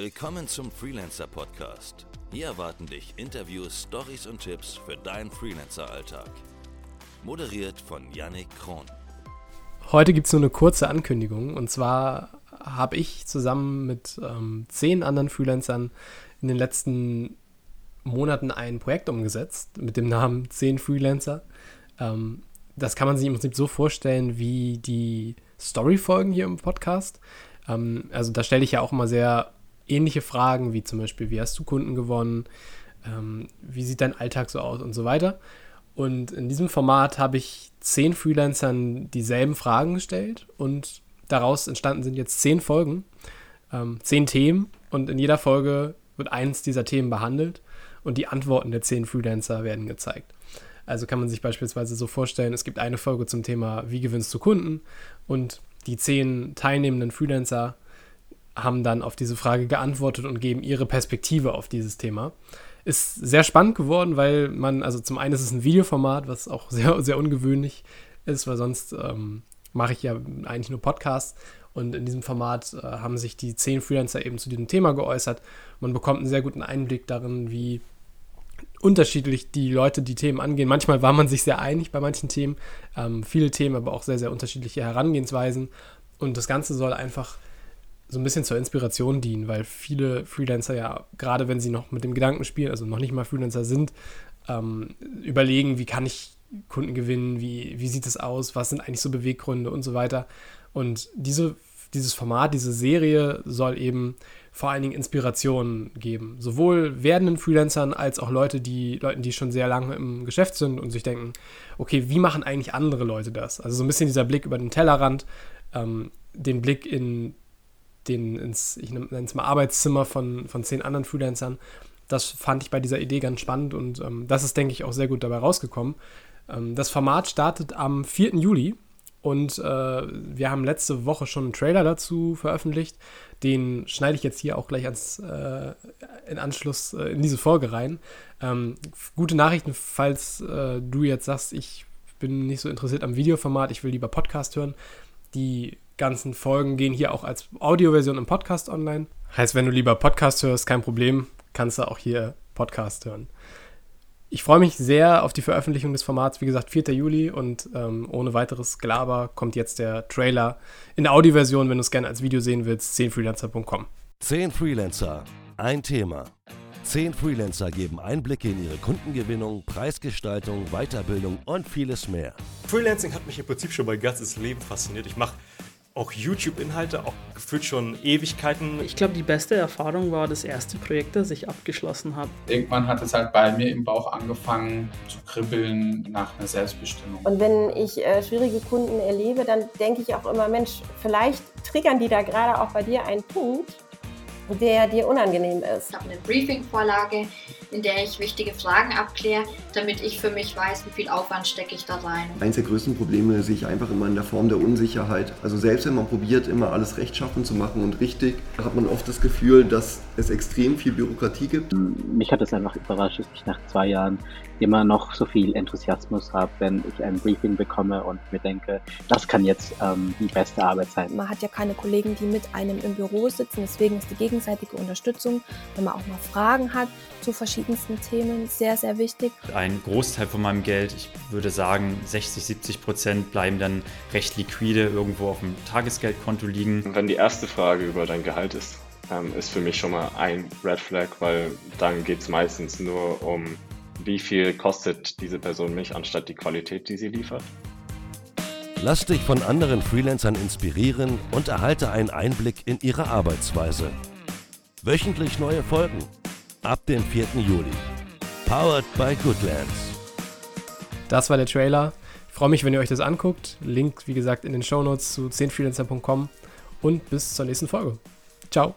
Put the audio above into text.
Willkommen zum Freelancer Podcast. Hier erwarten dich Interviews, Stories und Tipps für deinen Freelancer-Alltag. Moderiert von Yannick Kron. Heute gibt es nur eine kurze Ankündigung. Und zwar habe ich zusammen mit ähm, zehn anderen Freelancern in den letzten Monaten ein Projekt umgesetzt mit dem Namen 10 Freelancer. Ähm, das kann man sich im Prinzip so vorstellen wie die Story-Folgen hier im Podcast. Ähm, also da stelle ich ja auch immer sehr ähnliche Fragen, wie zum Beispiel, wie hast du Kunden gewonnen, ähm, wie sieht dein Alltag so aus und so weiter. Und in diesem Format habe ich zehn Freelancern dieselben Fragen gestellt und daraus entstanden sind jetzt zehn Folgen, ähm, zehn Themen und in jeder Folge wird eins dieser Themen behandelt und die Antworten der zehn Freelancer werden gezeigt. Also kann man sich beispielsweise so vorstellen, es gibt eine Folge zum Thema, wie gewinnst du Kunden und die zehn teilnehmenden Freelancer haben dann auf diese Frage geantwortet und geben ihre Perspektive auf dieses Thema. Ist sehr spannend geworden, weil man, also zum einen ist es ein Videoformat, was auch sehr, sehr ungewöhnlich ist, weil sonst ähm, mache ich ja eigentlich nur Podcasts. Und in diesem Format äh, haben sich die zehn Freelancer eben zu diesem Thema geäußert. Man bekommt einen sehr guten Einblick darin, wie unterschiedlich die Leute die Themen angehen. Manchmal war man sich sehr einig bei manchen Themen, ähm, viele Themen, aber auch sehr, sehr unterschiedliche Herangehensweisen. Und das Ganze soll einfach so ein bisschen zur Inspiration dienen, weil viele Freelancer ja, gerade wenn sie noch mit dem Gedanken spielen, also noch nicht mal Freelancer sind, ähm, überlegen, wie kann ich Kunden gewinnen, wie, wie sieht es aus, was sind eigentlich so Beweggründe und so weiter. Und diese, dieses Format, diese Serie soll eben vor allen Dingen Inspirationen geben. Sowohl werdenden Freelancern als auch Leute, die, Leuten, die schon sehr lange im Geschäft sind und sich denken, okay, wie machen eigentlich andere Leute das? Also so ein bisschen dieser Blick über den Tellerrand, ähm, den Blick in den, ins, ich nenne es mal Arbeitszimmer von, von zehn anderen Freelancern. Das fand ich bei dieser Idee ganz spannend und ähm, das ist, denke ich, auch sehr gut dabei rausgekommen. Ähm, das Format startet am 4. Juli und äh, wir haben letzte Woche schon einen Trailer dazu veröffentlicht. Den schneide ich jetzt hier auch gleich ans, äh, in Anschluss äh, in diese Folge rein. Ähm, gute Nachrichten, falls äh, du jetzt sagst, ich bin nicht so interessiert am Videoformat, ich will lieber Podcast hören. Die ganzen Folgen gehen hier auch als Audioversion im Podcast online. Heißt, wenn du lieber Podcast hörst, kein Problem, kannst du auch hier Podcast hören. Ich freue mich sehr auf die Veröffentlichung des Formats, wie gesagt, 4. Juli und ähm, ohne weiteres Gelaber kommt jetzt der Trailer in der Audioversion, wenn du es gerne als Video sehen willst, 10freelancer.com. 10 Freelancer, ein Thema. 10 Freelancer geben Einblicke in ihre Kundengewinnung, Preisgestaltung, Weiterbildung und vieles mehr. Freelancing hat mich im Prinzip schon mein ganzes Leben fasziniert. Ich mache auch YouTube-Inhalte, auch gefühlt schon Ewigkeiten. Ich glaube, die beste Erfahrung war das erste Projekt, das ich abgeschlossen habe. Irgendwann hat es halt bei mir im Bauch angefangen zu kribbeln nach einer Selbstbestimmung. Und wenn ich äh, schwierige Kunden erlebe, dann denke ich auch immer, Mensch, vielleicht triggern die da gerade auch bei dir einen Punkt, der dir unangenehm ist. Ich habe eine Briefing-Vorlage, in der ich wichtige Fragen abkläre, damit ich für mich weiß, wie viel Aufwand stecke ich da rein. Eins der größten Probleme sehe ich einfach immer in der Form der Unsicherheit. Also selbst wenn man probiert, immer alles rechtschaffen zu machen und richtig, hat man oft das Gefühl, dass es extrem viel Bürokratie gibt. Mich hat es einfach überrascht, dass ich nach zwei Jahren immer noch so viel Enthusiasmus habe, wenn ich ein Briefing bekomme und mir denke, das kann jetzt ähm, die beste Arbeit sein. Man hat ja keine Kollegen, die mit einem im Büro sitzen, deswegen ist die gegenseitige Unterstützung, wenn man auch mal Fragen hat zu verschiedensten Themen, sehr, sehr wichtig. Ein Großteil von meinem Geld, ich würde sagen 60, 70 Prozent, bleiben dann recht liquide irgendwo auf dem Tagesgeldkonto liegen. Wenn die erste Frage über dein Gehalt ist, ähm, ist für mich schon mal ein Red Flag, weil dann geht es meistens nur um wie viel kostet diese Person mich, anstatt die Qualität, die sie liefert. Lass dich von anderen Freelancern inspirieren und erhalte einen Einblick in ihre Arbeitsweise. Wöchentlich neue Folgen. Ab dem 4. Juli. Powered by Goodlands. Das war der Trailer. Ich freue mich, wenn ihr euch das anguckt. Link, wie gesagt, in den Shownotes zu 10freelancer.com und bis zur nächsten Folge. Ciao.